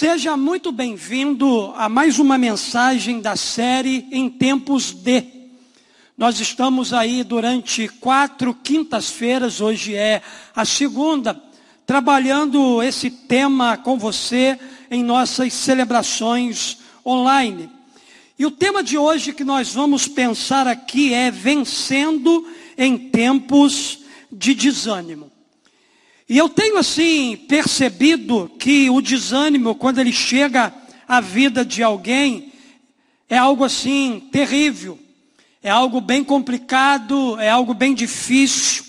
Seja muito bem-vindo a mais uma mensagem da série Em Tempos de. Nós estamos aí durante quatro quintas-feiras, hoje é a segunda, trabalhando esse tema com você em nossas celebrações online. E o tema de hoje que nós vamos pensar aqui é vencendo em tempos de desânimo. E eu tenho assim percebido que o desânimo, quando ele chega à vida de alguém, é algo assim terrível, é algo bem complicado, é algo bem difícil.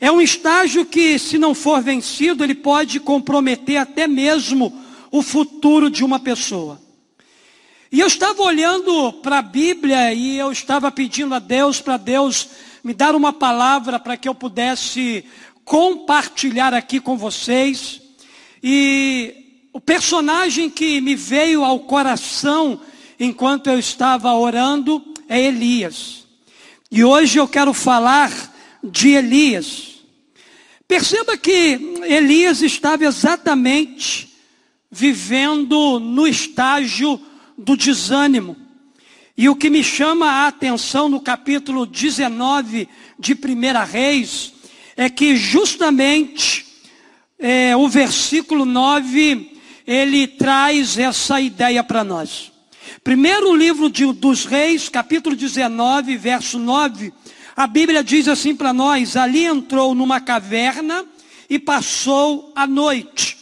É um estágio que, se não for vencido, ele pode comprometer até mesmo o futuro de uma pessoa. E eu estava olhando para a Bíblia e eu estava pedindo a Deus, para Deus me dar uma palavra para que eu pudesse compartilhar aqui com vocês. E o personagem que me veio ao coração enquanto eu estava orando é Elias. E hoje eu quero falar de Elias. Perceba que Elias estava exatamente vivendo no estágio do desânimo. E o que me chama a atenção no capítulo 19 de 1 Reis é que justamente é, o versículo 9 ele traz essa ideia para nós. Primeiro livro de, dos Reis, capítulo 19, verso 9, a Bíblia diz assim para nós: ali entrou numa caverna e passou a noite.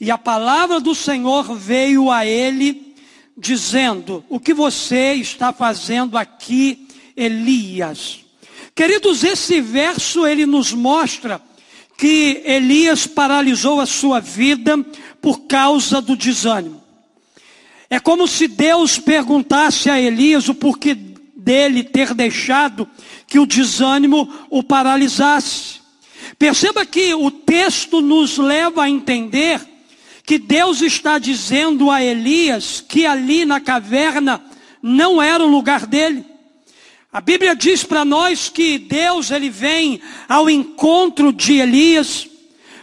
E a palavra do Senhor veio a ele, dizendo: O que você está fazendo aqui, Elias? Queridos, esse verso ele nos mostra que Elias paralisou a sua vida por causa do desânimo. É como se Deus perguntasse a Elias o porquê dele ter deixado que o desânimo o paralisasse. Perceba que o texto nos leva a entender que Deus está dizendo a Elias que ali na caverna não era o lugar dele. A Bíblia diz para nós que Deus ele vem ao encontro de Elias,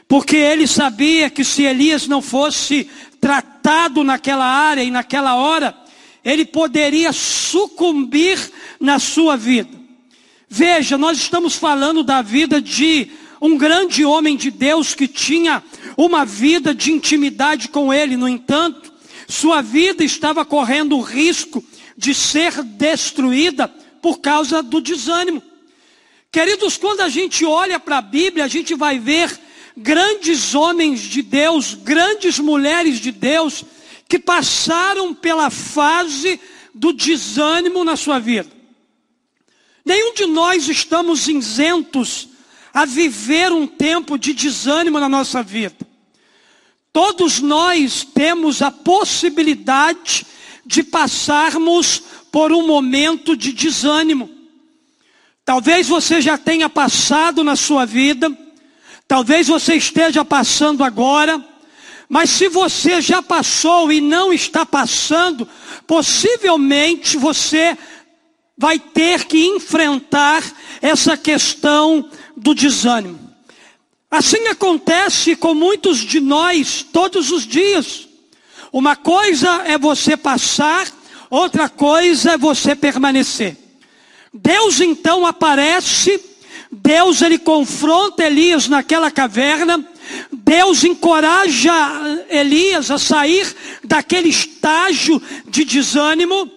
porque ele sabia que se Elias não fosse tratado naquela área e naquela hora, ele poderia sucumbir na sua vida. Veja, nós estamos falando da vida de um grande homem de Deus que tinha uma vida de intimidade com ele, no entanto, sua vida estava correndo o risco de ser destruída por causa do desânimo. Queridos, quando a gente olha para a Bíblia, a gente vai ver grandes homens de Deus, grandes mulheres de Deus, que passaram pela fase do desânimo na sua vida. Nenhum de nós estamos isentos a viver um tempo de desânimo na nossa vida. Todos nós temos a possibilidade de passarmos por um momento de desânimo. Talvez você já tenha passado na sua vida, talvez você esteja passando agora, mas se você já passou e não está passando, possivelmente você vai ter que enfrentar essa questão do desânimo. Assim acontece com muitos de nós todos os dias. Uma coisa é você passar outra coisa é você permanecer. Deus então aparece, Deus ele confronta Elias naquela caverna, Deus encoraja Elias a sair daquele estágio de desânimo.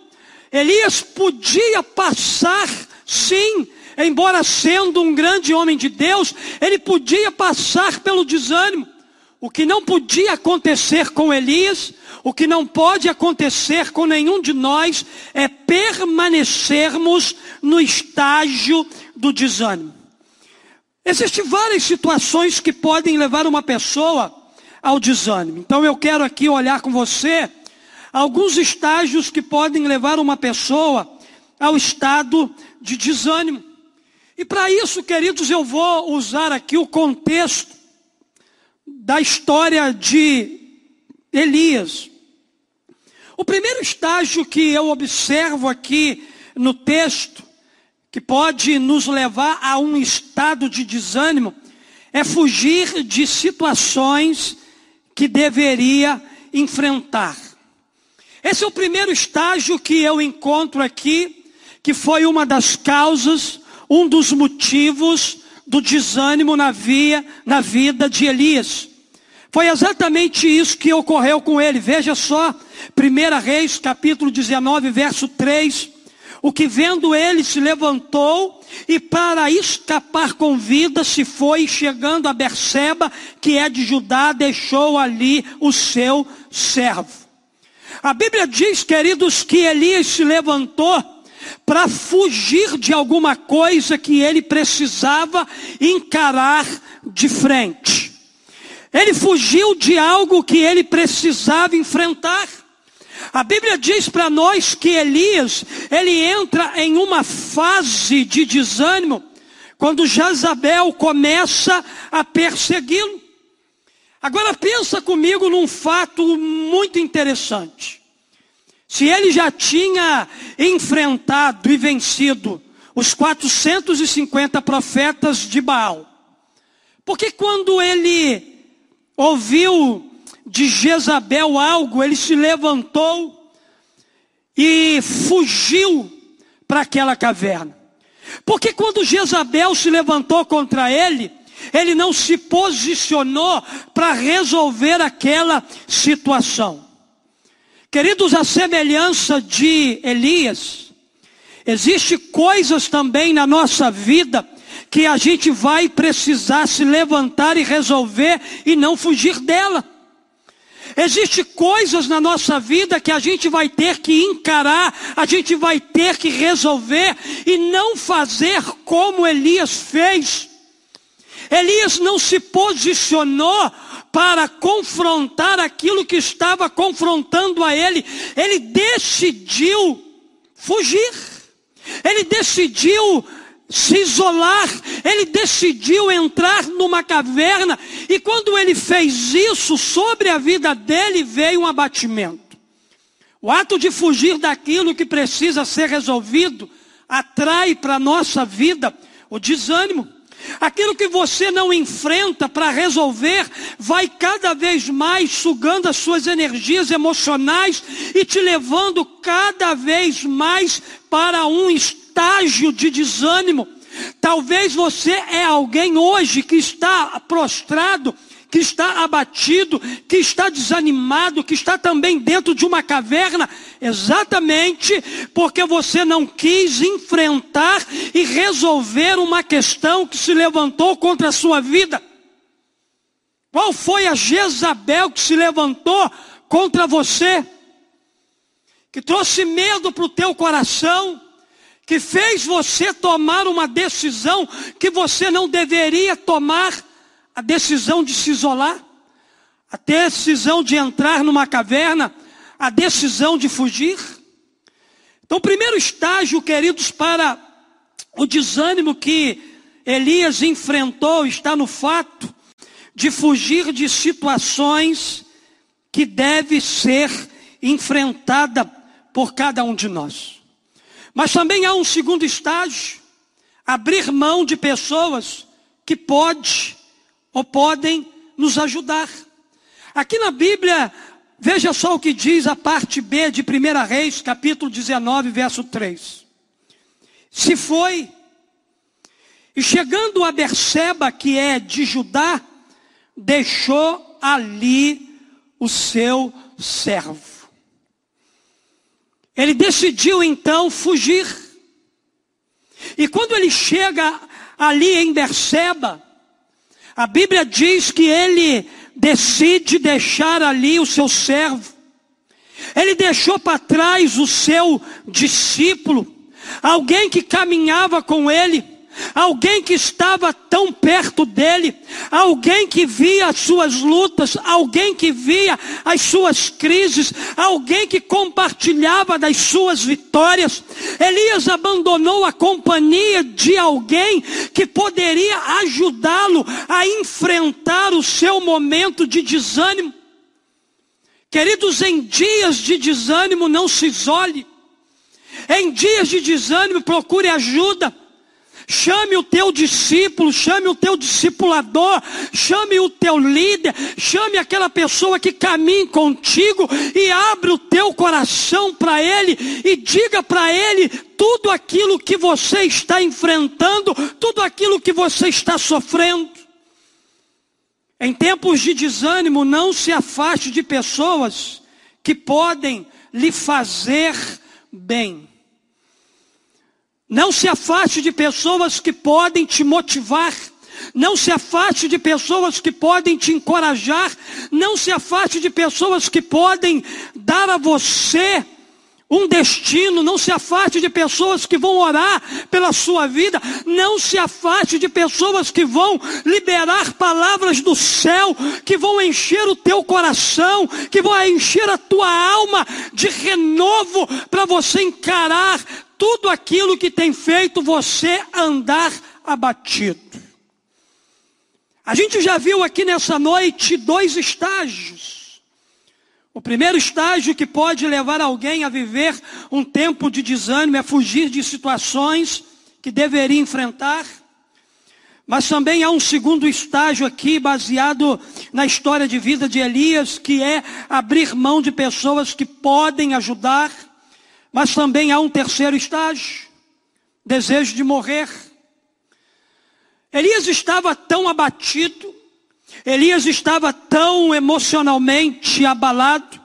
Elias podia passar, sim, embora sendo um grande homem de Deus, ele podia passar pelo desânimo. O que não podia acontecer com Elias, o que não pode acontecer com nenhum de nós, é permanecermos no estágio do desânimo. Existem várias situações que podem levar uma pessoa ao desânimo. Então eu quero aqui olhar com você alguns estágios que podem levar uma pessoa ao estado de desânimo. E para isso, queridos, eu vou usar aqui o contexto da história de Elias. O primeiro estágio que eu observo aqui no texto, que pode nos levar a um estado de desânimo, é fugir de situações que deveria enfrentar. Esse é o primeiro estágio que eu encontro aqui, que foi uma das causas, um dos motivos do desânimo na, via, na vida de Elias. Foi exatamente isso que ocorreu com ele. Veja só, 1 Reis, capítulo 19, verso 3. O que vendo ele se levantou e para escapar com vida se foi, chegando a Berseba, que é de Judá, deixou ali o seu servo. A Bíblia diz, queridos, que Elias se levantou para fugir de alguma coisa que ele precisava encarar de frente. Ele fugiu de algo que ele precisava enfrentar. A Bíblia diz para nós que Elias, ele entra em uma fase de desânimo quando Jezabel começa a persegui-lo. Agora pensa comigo num fato muito interessante. Se ele já tinha enfrentado e vencido os 450 profetas de Baal, porque quando ele ouviu de Jezabel algo, ele se levantou e fugiu para aquela caverna. Porque quando Jezabel se levantou contra ele, ele não se posicionou para resolver aquela situação. Queridos, a semelhança de Elias, existe coisas também na nossa vida que a gente vai precisar se levantar e resolver e não fugir dela. Existem coisas na nossa vida que a gente vai ter que encarar, a gente vai ter que resolver e não fazer como Elias fez. Elias não se posicionou para confrontar aquilo que estava confrontando a ele, ele decidiu fugir, ele decidiu se isolar, ele decidiu entrar numa caverna, e quando ele fez isso, sobre a vida dele veio um abatimento. O ato de fugir daquilo que precisa ser resolvido atrai para a nossa vida o desânimo. Aquilo que você não enfrenta para resolver vai cada vez mais sugando as suas energias emocionais e te levando cada vez mais para um estágio de desânimo. Talvez você é alguém hoje que está prostrado que está abatido, que está desanimado, que está também dentro de uma caverna, exatamente porque você não quis enfrentar e resolver uma questão que se levantou contra a sua vida. Qual foi a Jezabel que se levantou contra você? Que trouxe medo para o teu coração, que fez você tomar uma decisão que você não deveria tomar a decisão de se isolar, a decisão de entrar numa caverna, a decisão de fugir. Então, o primeiro estágio, queridos, para o desânimo que Elias enfrentou está no fato de fugir de situações que deve ser enfrentada por cada um de nós. Mas também há um segundo estágio, abrir mão de pessoas que pode ou podem nos ajudar. Aqui na Bíblia, veja só o que diz a parte B de 1 Reis, capítulo 19, verso 3. Se foi, e chegando a Berseba, que é de Judá, deixou ali o seu servo. Ele decidiu então fugir. E quando ele chega ali em Berseba, a Bíblia diz que ele decide deixar ali o seu servo. Ele deixou para trás o seu discípulo, alguém que caminhava com ele alguém que estava tão perto dele, alguém que via as suas lutas, alguém que via as suas crises, alguém que compartilhava das suas vitórias. Elias abandonou a companhia de alguém que poderia ajudá-lo a enfrentar o seu momento de desânimo. Queridos, em dias de desânimo não se isole. Em dias de desânimo procure ajuda. Chame o teu discípulo, chame o teu discipulador, chame o teu líder, chame aquela pessoa que caminha contigo e abre o teu coração para ele e diga para ele tudo aquilo que você está enfrentando, tudo aquilo que você está sofrendo. Em tempos de desânimo, não se afaste de pessoas que podem lhe fazer bem. Não se afaste de pessoas que podem te motivar. Não se afaste de pessoas que podem te encorajar. Não se afaste de pessoas que podem dar a você um destino, não se afaste de pessoas que vão orar pela sua vida, não se afaste de pessoas que vão liberar palavras do céu, que vão encher o teu coração, que vão encher a tua alma de renovo para você encarar tudo aquilo que tem feito você andar abatido. A gente já viu aqui nessa noite dois estágios. O primeiro estágio que pode levar alguém a viver um tempo de desânimo é fugir de situações que deveria enfrentar. Mas também há um segundo estágio aqui, baseado na história de vida de Elias, que é abrir mão de pessoas que podem ajudar. Mas também há um terceiro estágio, desejo de morrer. Elias estava tão abatido, Elias estava tão emocionalmente abalado,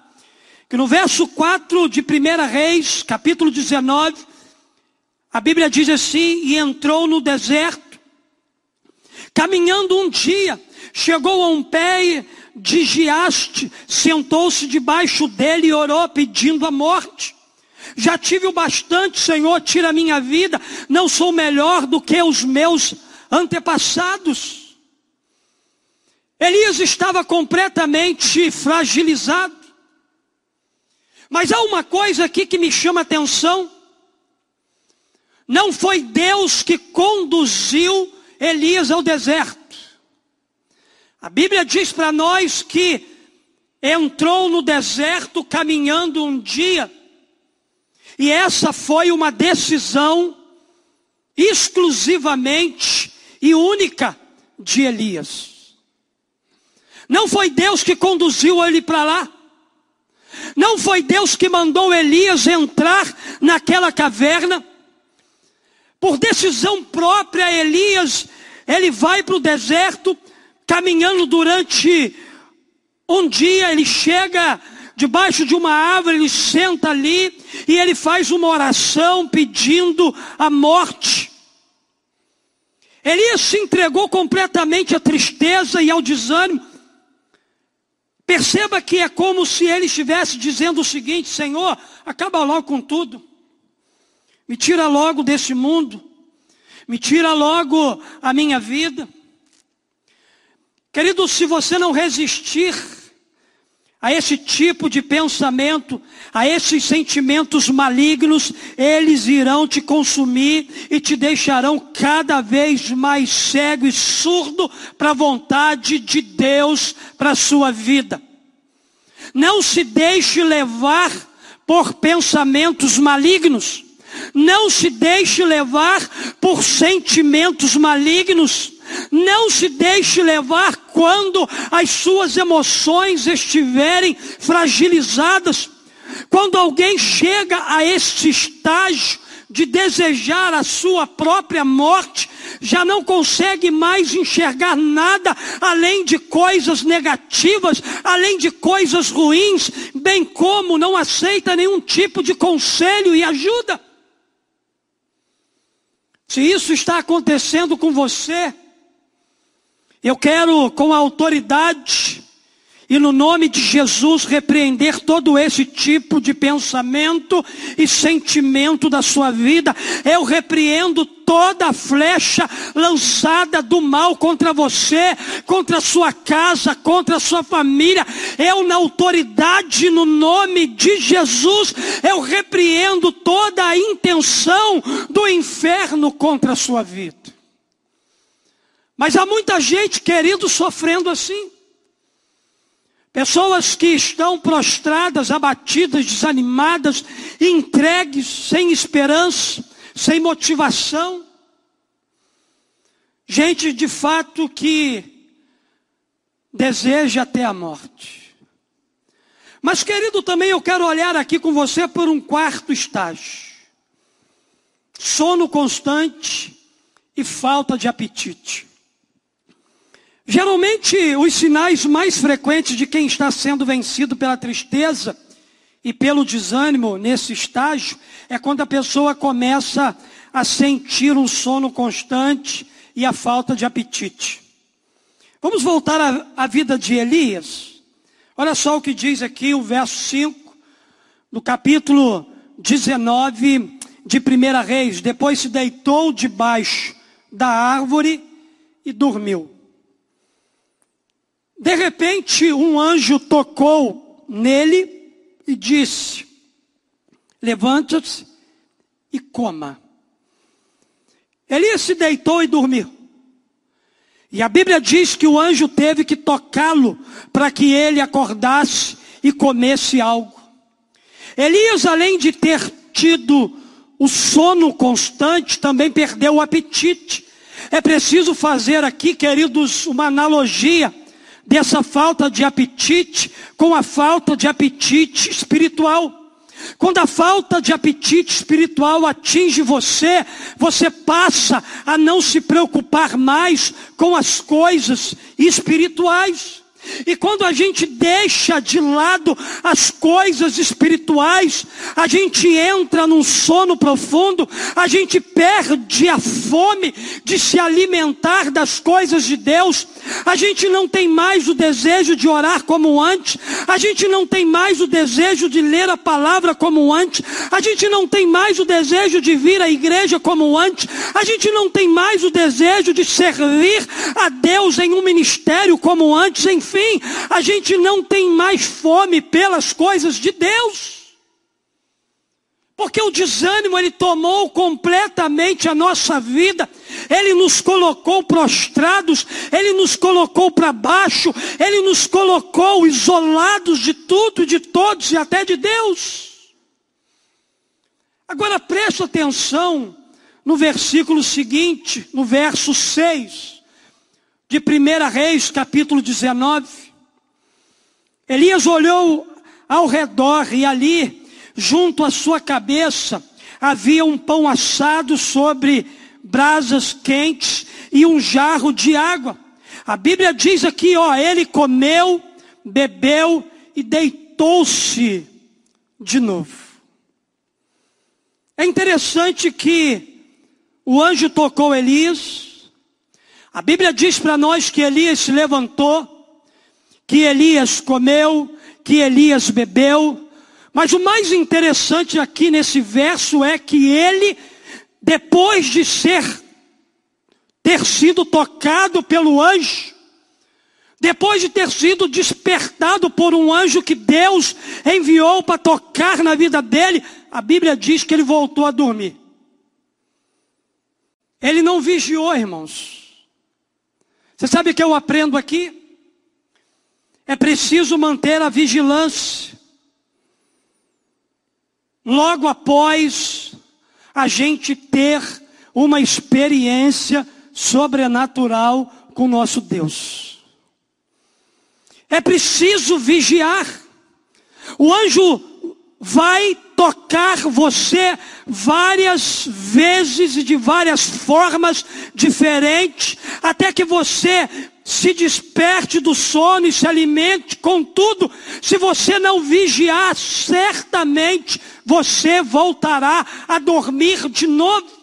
que no verso 4 de 1 Reis, capítulo 19, a Bíblia diz assim: E entrou no deserto, caminhando um dia, chegou a um pé de giaste, sentou-se debaixo dele e orou pedindo a morte. Já tive o bastante, Senhor, tira a minha vida. Não sou melhor do que os meus antepassados. Elias estava completamente fragilizado. Mas há uma coisa aqui que me chama atenção. Não foi Deus que conduziu Elias ao deserto. A Bíblia diz para nós que entrou no deserto caminhando um dia e essa foi uma decisão exclusivamente e única de Elias. Não foi Deus que conduziu ele para lá. Não foi Deus que mandou Elias entrar naquela caverna. Por decisão própria, Elias, ele vai para o deserto, caminhando durante um dia, ele chega debaixo de uma árvore, ele senta ali e ele faz uma oração pedindo a morte. Elias se entregou completamente à tristeza e ao desânimo. Perceba que é como se ele estivesse dizendo o seguinte: Senhor, acaba logo com tudo, me tira logo desse mundo, me tira logo a minha vida. Querido, se você não resistir, a esse tipo de pensamento, a esses sentimentos malignos, eles irão te consumir e te deixarão cada vez mais cego e surdo para a vontade de Deus para a sua vida. Não se deixe levar por pensamentos malignos. Não se deixe levar por sentimentos malignos. Não se deixe levar quando as suas emoções estiverem fragilizadas. Quando alguém chega a este estágio de desejar a sua própria morte, já não consegue mais enxergar nada além de coisas negativas, além de coisas ruins, bem como não aceita nenhum tipo de conselho e ajuda. Se isso está acontecendo com você, eu quero, com autoridade e no nome de Jesus, repreender todo esse tipo de pensamento e sentimento da sua vida. Eu repreendo toda flecha lançada do mal contra você, contra a sua casa, contra a sua família. Eu, na autoridade, no nome de Jesus, eu repreendo toda a intenção do inferno contra a sua vida. Mas há muita gente, querido, sofrendo assim. Pessoas que estão prostradas, abatidas, desanimadas, entregues, sem esperança, sem motivação. Gente de fato que deseja até a morte. Mas, querido, também eu quero olhar aqui com você por um quarto estágio: sono constante e falta de apetite. Geralmente, os sinais mais frequentes de quem está sendo vencido pela tristeza e pelo desânimo nesse estágio é quando a pessoa começa a sentir um sono constante e a falta de apetite. Vamos voltar à, vida de Elias. Olha só o que diz aqui o verso 5, do capítulo 19 de 1 Reis. Depois se deitou debaixo da árvore e dormiu. De repente, um anjo tocou nele e disse: Levanta-se e coma. Elias se deitou e dormiu. E a Bíblia diz que o anjo teve que tocá-lo para que ele acordasse e comesse algo. Elias, além de ter tido o sono constante, também perdeu o apetite. É preciso fazer aqui, queridos, uma analogia dessa falta de apetite com a falta de apetite espiritual. Quando a falta de apetite espiritual atinge você, você passa a não se preocupar mais com as coisas espirituais. E quando a gente deixa de lado as coisas espirituais, a gente entra num sono profundo, a gente perde a fome de se alimentar das coisas de Deus, a gente não tem mais o desejo de orar como antes, a gente não tem mais o desejo de ler a palavra como antes, a gente não tem mais o desejo de vir à igreja como antes, a gente não tem mais o desejo de servir a Deus em um ministério como antes, enfim, a gente não tem mais fome pelas coisas de Deus. Porque o desânimo ele tomou completamente a nossa vida. Ele nos colocou prostrados, ele nos colocou para baixo, ele nos colocou isolados de tudo, de todos e até de Deus. Agora preste atenção no versículo seguinte, no verso 6 de 1 Reis, capítulo 19. Elias olhou ao redor e ali, junto à sua cabeça, havia um pão assado sobre brasas quentes e um jarro de água. A Bíblia diz aqui, ó, ele comeu, bebeu e deitou-se de novo. É interessante que o anjo tocou Elias, a Bíblia diz para nós que Elias se levantou, que Elias comeu, que Elias bebeu. Mas o mais interessante aqui nesse verso é que ele, depois de ser, ter sido tocado pelo anjo, depois de ter sido despertado por um anjo que Deus enviou para tocar na vida dele, a Bíblia diz que ele voltou a dormir. Ele não vigiou, irmãos. Você sabe o que eu aprendo aqui? É preciso manter a vigilância. Logo após a gente ter uma experiência sobrenatural com nosso Deus. É preciso vigiar. O anjo vai tocar você várias vezes e de várias formas diferentes, até que você se desperte do sono e se alimente. Contudo, se você não vigiar, certamente você voltará a dormir de novo.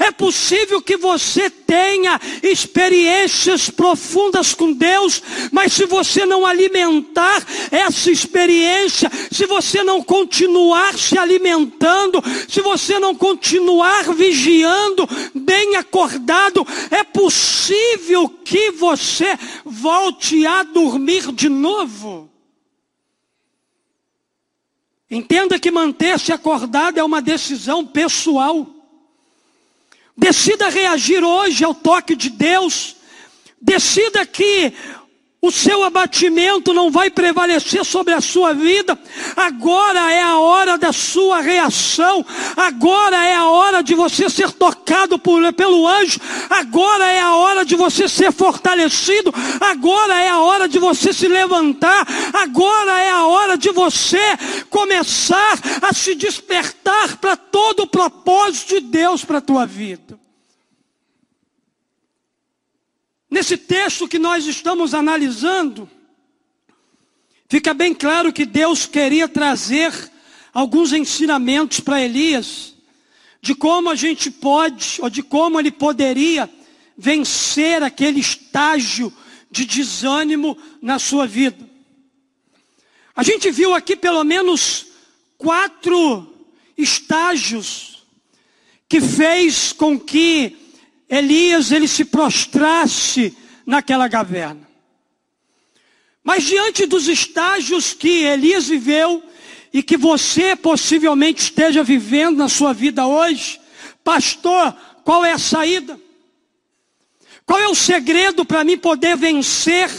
É possível que você tenha experiências profundas com Deus, mas se você não alimentar essa experiência, se você não continuar se alimentando, se você não continuar vigiando, bem acordado, é possível que você volte a dormir de novo. Entenda que manter-se acordado é uma decisão pessoal. Decida reagir hoje ao toque de Deus. Decida que o seu abatimento não vai prevalecer sobre a sua vida. Agora é a hora da sua reação. Agora é a hora de você ser tocado por, pelo anjo. Agora é a hora de você ser fortalecido. Agora é a hora de você se levantar. Agora é a hora de você começar a se despertar para todo o propósito de Deus para a tua vida. Nesse texto que nós estamos analisando, fica bem claro que Deus queria trazer alguns ensinamentos para Elias, de como a gente pode, ou de como ele poderia vencer aquele estágio de desânimo na sua vida. A gente viu aqui pelo menos quatro estágios que fez com que Elias ele se prostrasse naquela caverna. Mas diante dos estágios que Elias viveu e que você possivelmente esteja vivendo na sua vida hoje, pastor, qual é a saída? Qual é o segredo para mim poder vencer?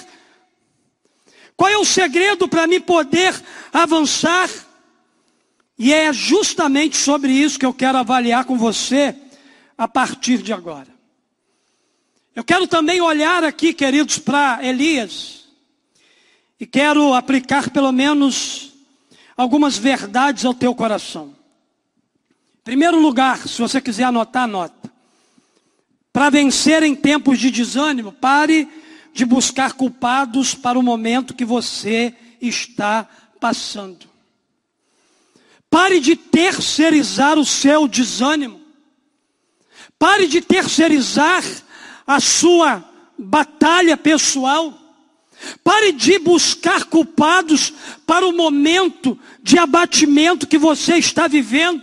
Qual é o segredo para mim poder avançar? E é justamente sobre isso que eu quero avaliar com você a partir de agora. Eu quero também olhar aqui, queridos, para Elias. E quero aplicar pelo menos algumas verdades ao teu coração. Em primeiro lugar, se você quiser anotar, anota. Para vencer em tempos de desânimo, pare de buscar culpados para o momento que você está passando. Pare de terceirizar o seu desânimo. Pare de terceirizar a sua batalha pessoal. Pare de buscar culpados para o momento de abatimento que você está vivendo.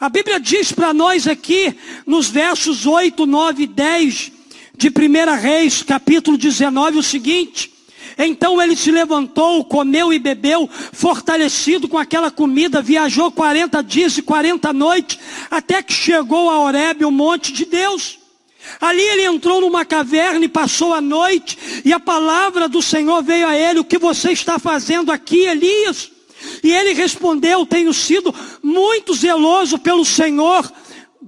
A Bíblia diz para nós aqui, nos versos 8, 9 e 10 de 1 Reis, capítulo 19, o seguinte: então ele se levantou, comeu e bebeu, fortalecido com aquela comida, viajou 40 dias e 40 noites, até que chegou a Horebe, o monte de Deus. Ali ele entrou numa caverna e passou a noite, e a palavra do Senhor veio a ele: O que você está fazendo aqui, Elias? E ele respondeu: Tenho sido muito zeloso pelo Senhor,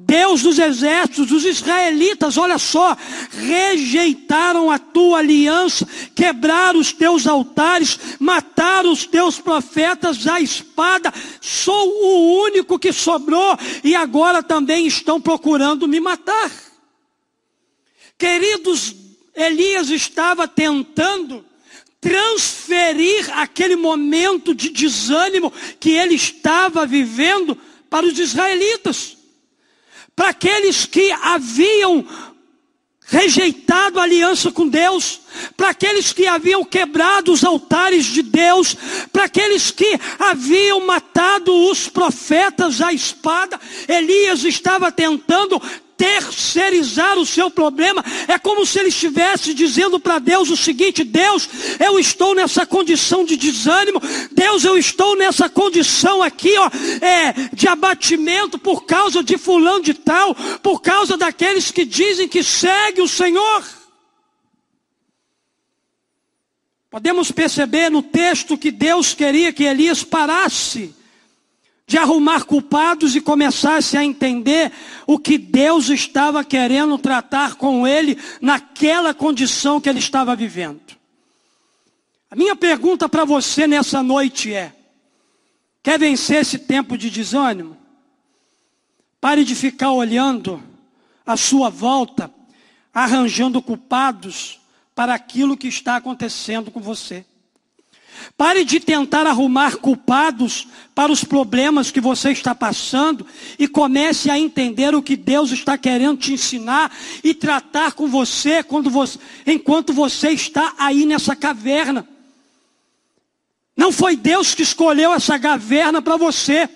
Deus dos exércitos, os israelitas, olha só, rejeitaram a tua aliança, quebraram os teus altares, mataram os teus profetas à espada. Sou o único que sobrou e agora também estão procurando me matar. Queridos, Elias estava tentando transferir aquele momento de desânimo que ele estava vivendo para os israelitas, para aqueles que haviam rejeitado a aliança com Deus, para aqueles que haviam quebrado os altares de Deus, para aqueles que haviam matado os profetas à espada, Elias estava tentando terceirizar o seu problema. É como se ele estivesse dizendo para Deus o seguinte: Deus, eu estou nessa condição de desânimo. Deus, eu estou nessa condição aqui, ó, é, de abatimento por causa de fulano de tal, por causa daqueles que dizem que segue o Senhor. Podemos perceber no texto que Deus queria que Elias parasse de arrumar culpados e começasse a entender o que Deus estava querendo tratar com ele naquela condição que ele estava vivendo. A minha pergunta para você nessa noite é: quer vencer esse tempo de desânimo? Pare de ficar olhando à sua volta, arranjando culpados para aquilo que está acontecendo com você. Pare de tentar arrumar culpados para os problemas que você está passando e comece a entender o que Deus está querendo te ensinar e tratar com você, quando você enquanto você está aí nessa caverna. Não foi Deus que escolheu essa caverna para você,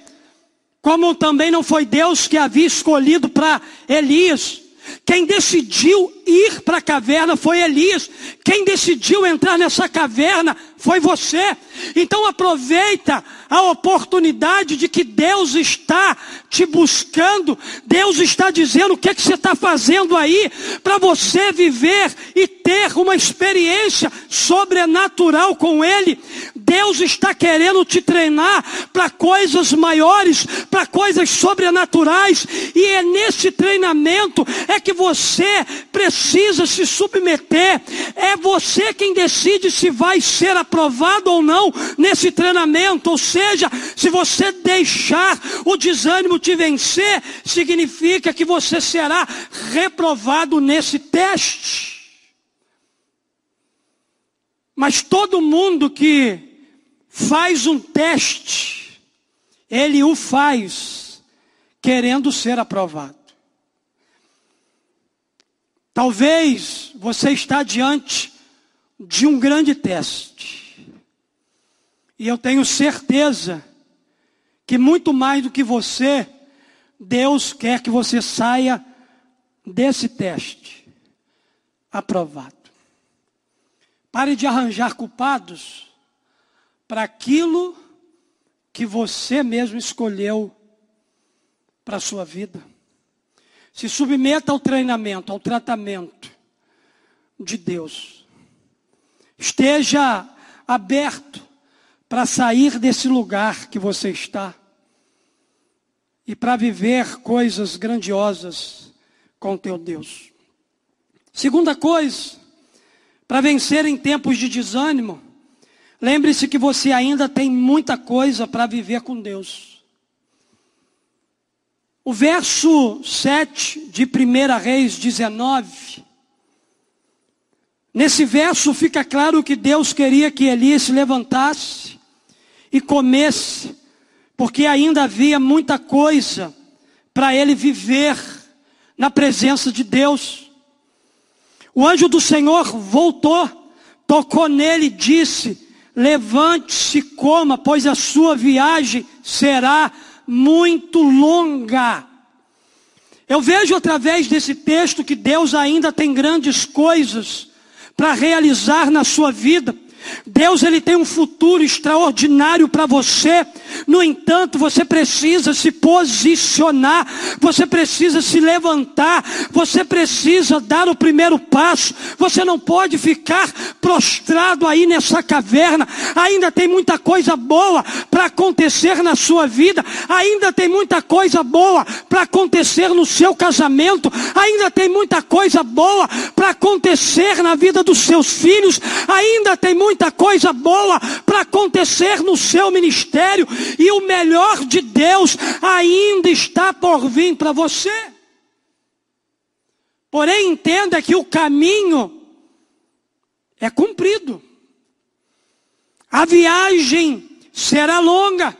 como também não foi Deus que havia escolhido para Elias. Quem decidiu ir para a caverna foi Elias. Quem decidiu entrar nessa caverna foi você. Então aproveita a oportunidade de que Deus está te buscando. Deus está dizendo o que, é que você está fazendo aí para você viver e ter uma experiência sobrenatural com Ele. Deus está querendo te treinar para coisas maiores, para coisas sobrenaturais. E é nesse treinamento é que você precisa se submeter. É você quem decide se vai ser aprovado ou não nesse treinamento. Ou seja, se você deixar o desânimo te vencer, significa que você será reprovado nesse teste. Mas todo mundo que faz um teste, ele o faz querendo ser aprovado. Talvez você está diante de um grande teste. E eu tenho certeza que muito mais do que você, Deus quer que você saia desse teste aprovado. Pare de arranjar culpados para aquilo que você mesmo escolheu para a sua vida. Se submeta ao treinamento, ao tratamento de Deus. Esteja aberto para sair desse lugar que você está e para viver coisas grandiosas com teu Deus. Segunda coisa, para vencer em tempos de desânimo, lembre-se que você ainda tem muita coisa para viver com Deus. O verso 7 de 1 Reis 19, nesse verso fica claro que Deus queria que Elias se levantasse e comesse porque ainda havia muita coisa para ele viver na presença de Deus. O anjo do Senhor voltou, tocou nele e disse: Levante-se, coma, pois a sua viagem será muito longa. Eu vejo através desse texto que Deus ainda tem grandes coisas para realizar na sua vida. Deus ele tem um futuro extraordinário para você. No entanto, você precisa se posicionar, você precisa se levantar, você precisa dar o primeiro passo. Você não pode ficar prostrado aí nessa caverna. Ainda tem muita coisa boa para acontecer na sua vida. Ainda tem muita coisa boa para acontecer no seu casamento. Ainda tem muita coisa boa para acontecer na vida dos seus filhos. Ainda tem muita coisa boa para acontecer no seu ministério e o melhor de Deus ainda está por vir para você. Porém, entenda que o caminho é cumprido. A viagem será longa.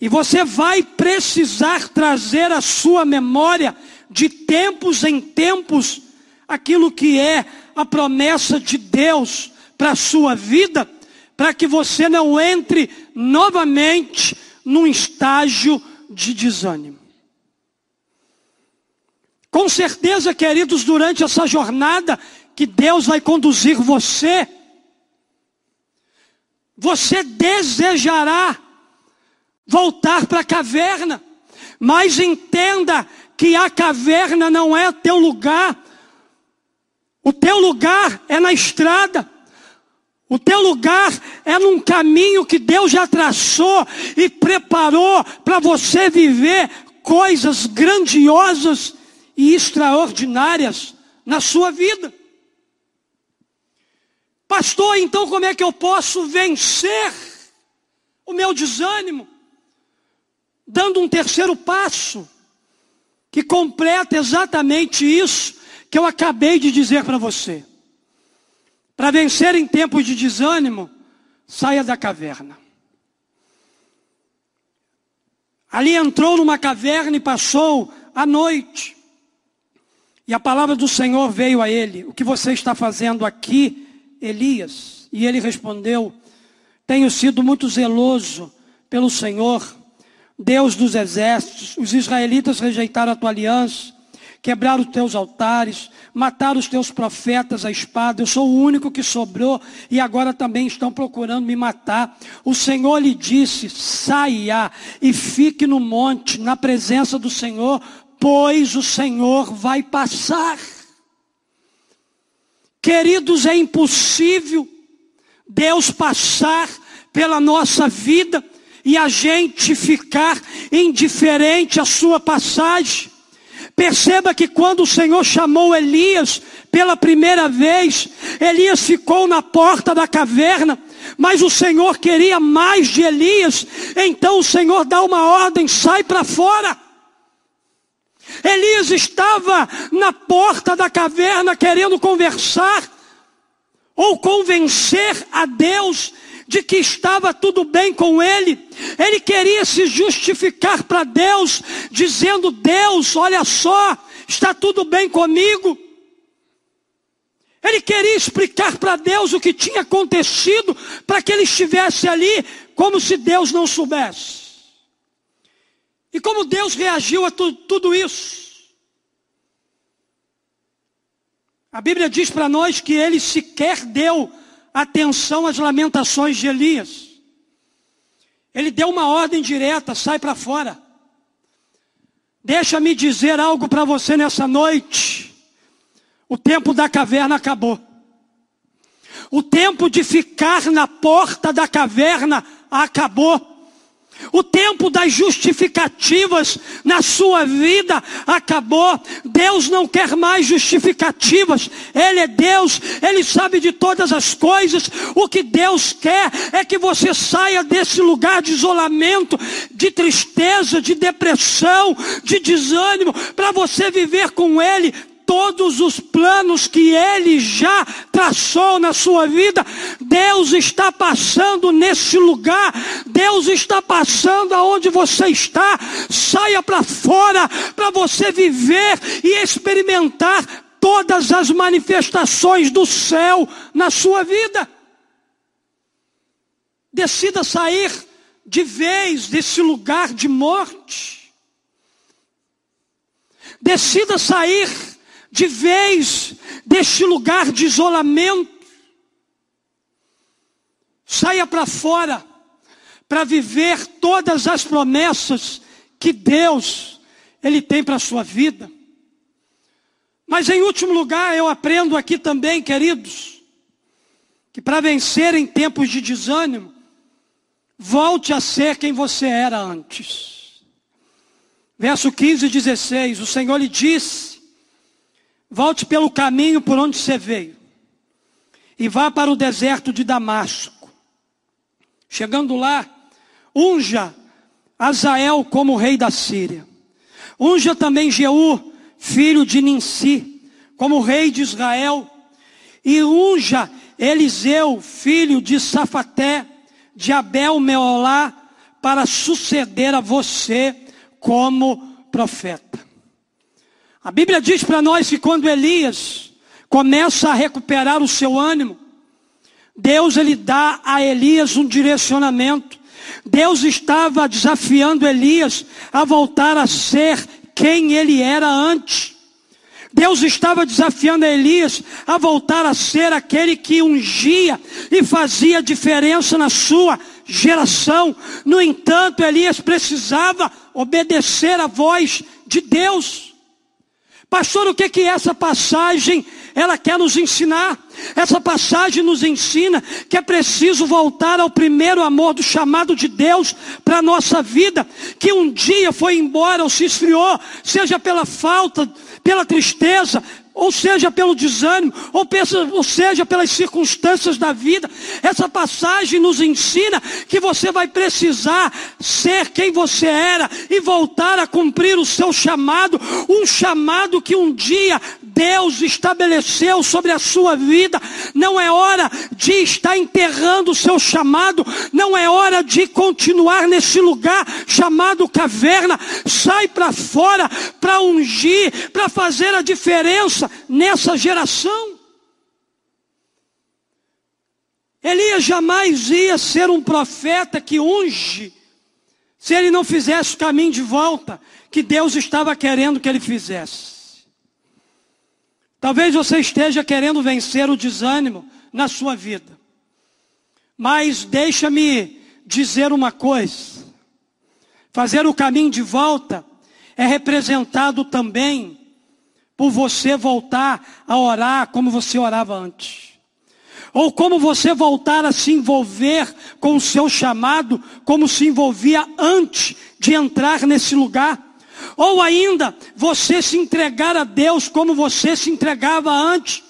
E você vai precisar trazer à sua memória, de tempos em tempos, aquilo que é a promessa de Deus para a sua vida, para que você não entre novamente num estágio de desânimo. Com certeza, queridos, durante essa jornada que Deus vai conduzir você, você desejará voltar para a caverna, mas entenda que a caverna não é teu lugar, o teu lugar é na estrada. O teu lugar é num caminho que Deus já traçou e preparou para você viver coisas grandiosas e extraordinárias na sua vida. Pastor, então como é que eu posso vencer o meu desânimo? Dando um terceiro passo, que completa exatamente isso que eu acabei de dizer para você. Para vencer em tempos de desânimo, saia da caverna. Ali entrou numa caverna e passou a noite. E a palavra do Senhor veio a ele: O que você está fazendo aqui, Elias? E ele respondeu: Tenho sido muito zeloso pelo Senhor, Deus dos exércitos. Os israelitas rejeitaram a tua aliança quebrar os teus altares, matar os teus profetas à espada. Eu sou o único que sobrou e agora também estão procurando me matar. O Senhor lhe disse: saia e fique no monte, na presença do Senhor, pois o Senhor vai passar. Queridos, é impossível Deus passar pela nossa vida e a gente ficar indiferente à sua passagem. Perceba que quando o Senhor chamou Elias pela primeira vez, Elias ficou na porta da caverna, mas o Senhor queria mais de Elias, então o Senhor dá uma ordem: sai para fora. Elias estava na porta da caverna querendo conversar ou convencer a Deus de que estava tudo bem com ele. Ele queria se justificar para Deus, dizendo: Deus, olha só, está tudo bem comigo. Ele queria explicar para Deus o que tinha acontecido, para que ele estivesse ali, como se Deus não soubesse. E como Deus reagiu a tu, tudo isso? A Bíblia diz para nós que ele sequer deu atenção às lamentações de Elias. Ele deu uma ordem direta: sai para fora. Deixa-me dizer algo para você nessa noite. O tempo da caverna acabou. O tempo de ficar na porta da caverna acabou. O tempo das justificativas na sua vida acabou. Deus não quer mais justificativas. Ele é Deus, Ele sabe de todas as coisas. O que Deus quer é que você saia desse lugar de isolamento, de tristeza, de depressão, de desânimo, para você viver com Ele todos os planos que Ele já traçou na sua vida, Deus está passando nesse lugar, Deus está passando aonde você está, saia para fora para você viver e experimentar todas as manifestações do céu na sua vida. Decida sair de vez desse lugar de morte. Decida sair de vez deste lugar de isolamento. Saia para fora para viver todas as promessas que Deus ele tem para a sua vida. Mas em último lugar, eu aprendo aqui também, queridos, que para vencer em tempos de desânimo, volte a ser quem você era antes. Verso 15 e 16, o Senhor lhe disse: Volte pelo caminho por onde você veio. E vá para o deserto de Damasco. Chegando lá, unja Azael como rei da Síria. Unja também Jeú, filho de Ninsi, como rei de Israel. E unja Eliseu, filho de Safaté, de Abel Meolá, para suceder a você como profeta. A Bíblia diz para nós que quando Elias começa a recuperar o seu ânimo, Deus ele dá a Elias um direcionamento. Deus estava desafiando Elias a voltar a ser quem ele era antes. Deus estava desafiando Elias a voltar a ser aquele que ungia e fazia diferença na sua geração. No entanto, Elias precisava obedecer à voz de Deus. Pastor, o que que essa passagem ela quer nos ensinar? Essa passagem nos ensina que é preciso voltar ao primeiro amor do chamado de Deus para a nossa vida, que um dia foi embora ou se esfriou, seja pela falta, pela tristeza, ou seja pelo desânimo, ou, seja pelas circunstâncias da vida. Essa passagem nos ensina que você vai precisar ser quem você era e voltar a cumprir o seu chamado, um chamado que um dia Deus estabeleceu sobre a sua vida. Não é hora de estar enterrando o seu chamado, não é hora de continuar nesse lugar chamado caverna. Sai para fora para ungir, para fazer a diferença nessa geração. Elias jamais ia ser um profeta que unge, se ele não fizesse o caminho de volta que Deus estava querendo que ele fizesse. Talvez você esteja querendo vencer o desânimo na sua vida. Mas deixa-me dizer uma coisa. Fazer o caminho de volta é representado também por você voltar a orar como você orava antes. Ou como você voltar a se envolver com o seu chamado, como se envolvia antes de entrar nesse lugar. Ou ainda, você se entregar a Deus como você se entregava antes.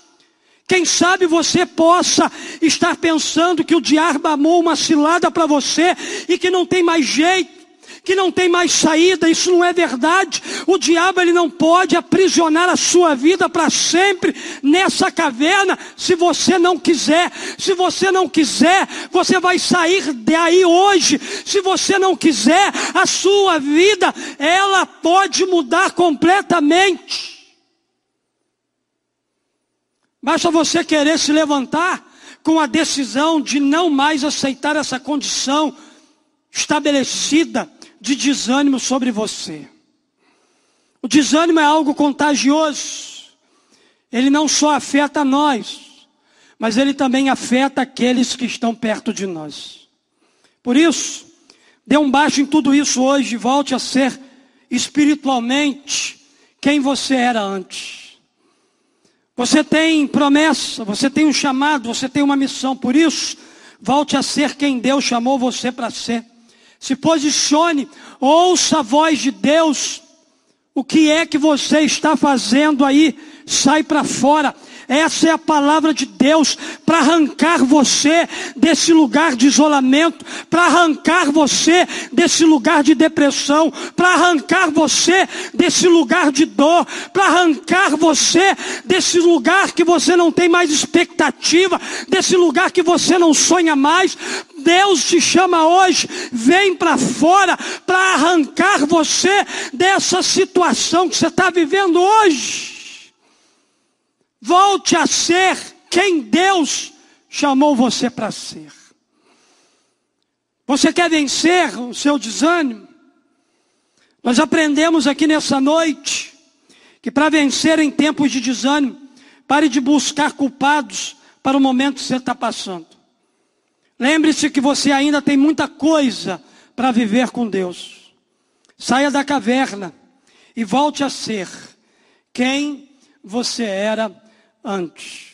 Quem sabe você possa estar pensando que o diabo amou uma cilada para você e que não tem mais jeito que não tem mais saída, isso não é verdade. O diabo ele não pode aprisionar a sua vida para sempre nessa caverna, se você não quiser. Se você não quiser, você vai sair daí hoje. Se você não quiser, a sua vida ela pode mudar completamente. Basta você querer se levantar com a decisão de não mais aceitar essa condição estabelecida de desânimo sobre você. O desânimo é algo contagioso. Ele não só afeta nós, mas ele também afeta aqueles que estão perto de nós. Por isso, dê um baixo em tudo isso hoje volte a ser espiritualmente quem você era antes. Você tem promessa, você tem um chamado, você tem uma missão, por isso, volte a ser quem Deus chamou você para ser. Se posicione, ouça a voz de Deus. O que é que você está fazendo aí? Sai para fora. Essa é a palavra de Deus para arrancar você desse lugar de isolamento, para arrancar você desse lugar de depressão, para arrancar você desse lugar de dor, para arrancar você desse lugar que você não tem mais expectativa, desse lugar que você não sonha mais. Deus te chama hoje, vem para fora para arrancar você dessa situação que você está vivendo hoje. Volte a ser quem Deus chamou você para ser. Você quer vencer o seu desânimo? Nós aprendemos aqui nessa noite que para vencer em tempos de desânimo, pare de buscar culpados para o momento que você está passando. Lembre-se que você ainda tem muita coisa para viver com Deus. Saia da caverna e volte a ser quem você era antes.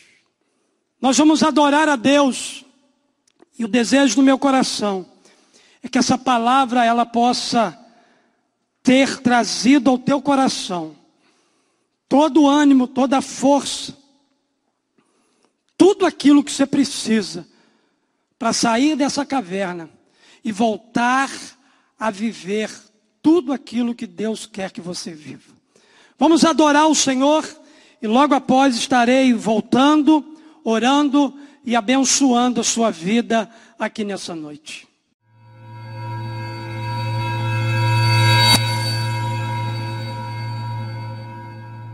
Nós vamos adorar a Deus. E o desejo do meu coração é que essa palavra ela possa ter trazido ao teu coração todo o ânimo, toda a força, tudo aquilo que você precisa para sair dessa caverna e voltar a viver tudo aquilo que Deus quer que você viva. Vamos adorar o Senhor. E logo após estarei voltando, orando e abençoando a sua vida aqui nessa noite.